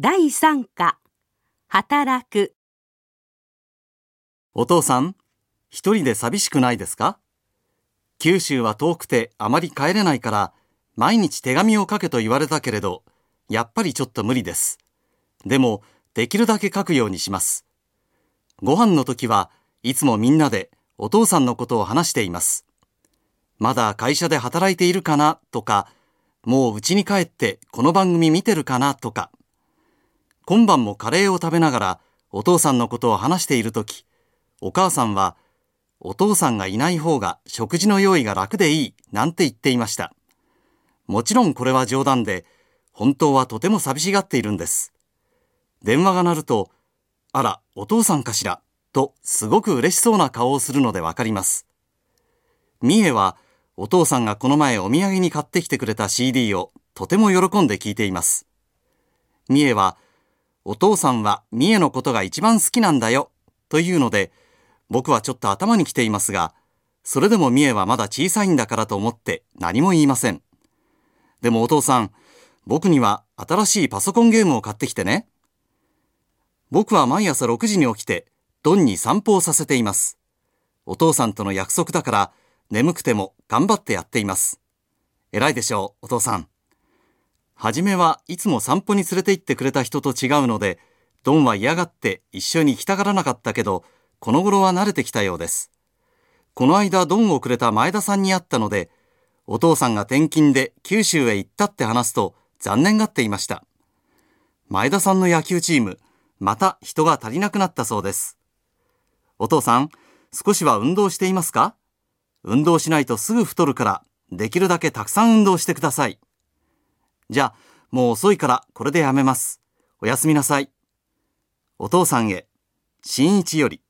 第3課働くお父さん、一人で寂しくないですか？九州は遠くてあまり帰れないから、毎日手紙を書けと言われたけれど、やっぱりちょっと無理です。でも、できるだけ書くようにします。ご飯の時はいつもみんなでお父さんのことを話しています。まだ会社で働いているかな？とか、もう家に帰ってこの番組見てるかな？とか、今晩もカレーを食べながらお父さんのことを話しているとき、お母さんは、お父さんがいない方が食事の用意が楽でいいなんて言っていました。もちろんこれは冗談で、本当はとても寂しがっているんです。電話が鳴ると、あら、お父さんかしら、とすごく嬉しそうな顔をするのでわかります。三重は、お父さんがこの前お土産に買ってきてくれた CD をとても喜んで聞いています。三重は、お父さんは三重のことが一番好きなんだよ、というので、僕はちょっと頭に来ていますが、それでも三重はまだ小さいんだからと思って何も言いません。でもお父さん、僕には新しいパソコンゲームを買ってきてね。僕は毎朝6時に起きて、ドンに散歩をさせています。お父さんとの約束だから、眠くても頑張ってやっています。偉いでしょう、お父さん。はじめはいつも散歩に連れて行ってくれた人と違うので、ドンは嫌がって一緒に行きたがらなかったけど、この頃は慣れてきたようです。この間ドンをくれた前田さんに会ったので、お父さんが転勤で九州へ行ったって話すと残念がっていました。前田さんの野球チーム、また人が足りなくなったそうです。お父さん、少しは運動していますか？運動しないとすぐ太るから、できるだけたくさん運動してください。じゃあ、もう遅いからこれでやめます。おやすみなさい。お父さんへ、新一より。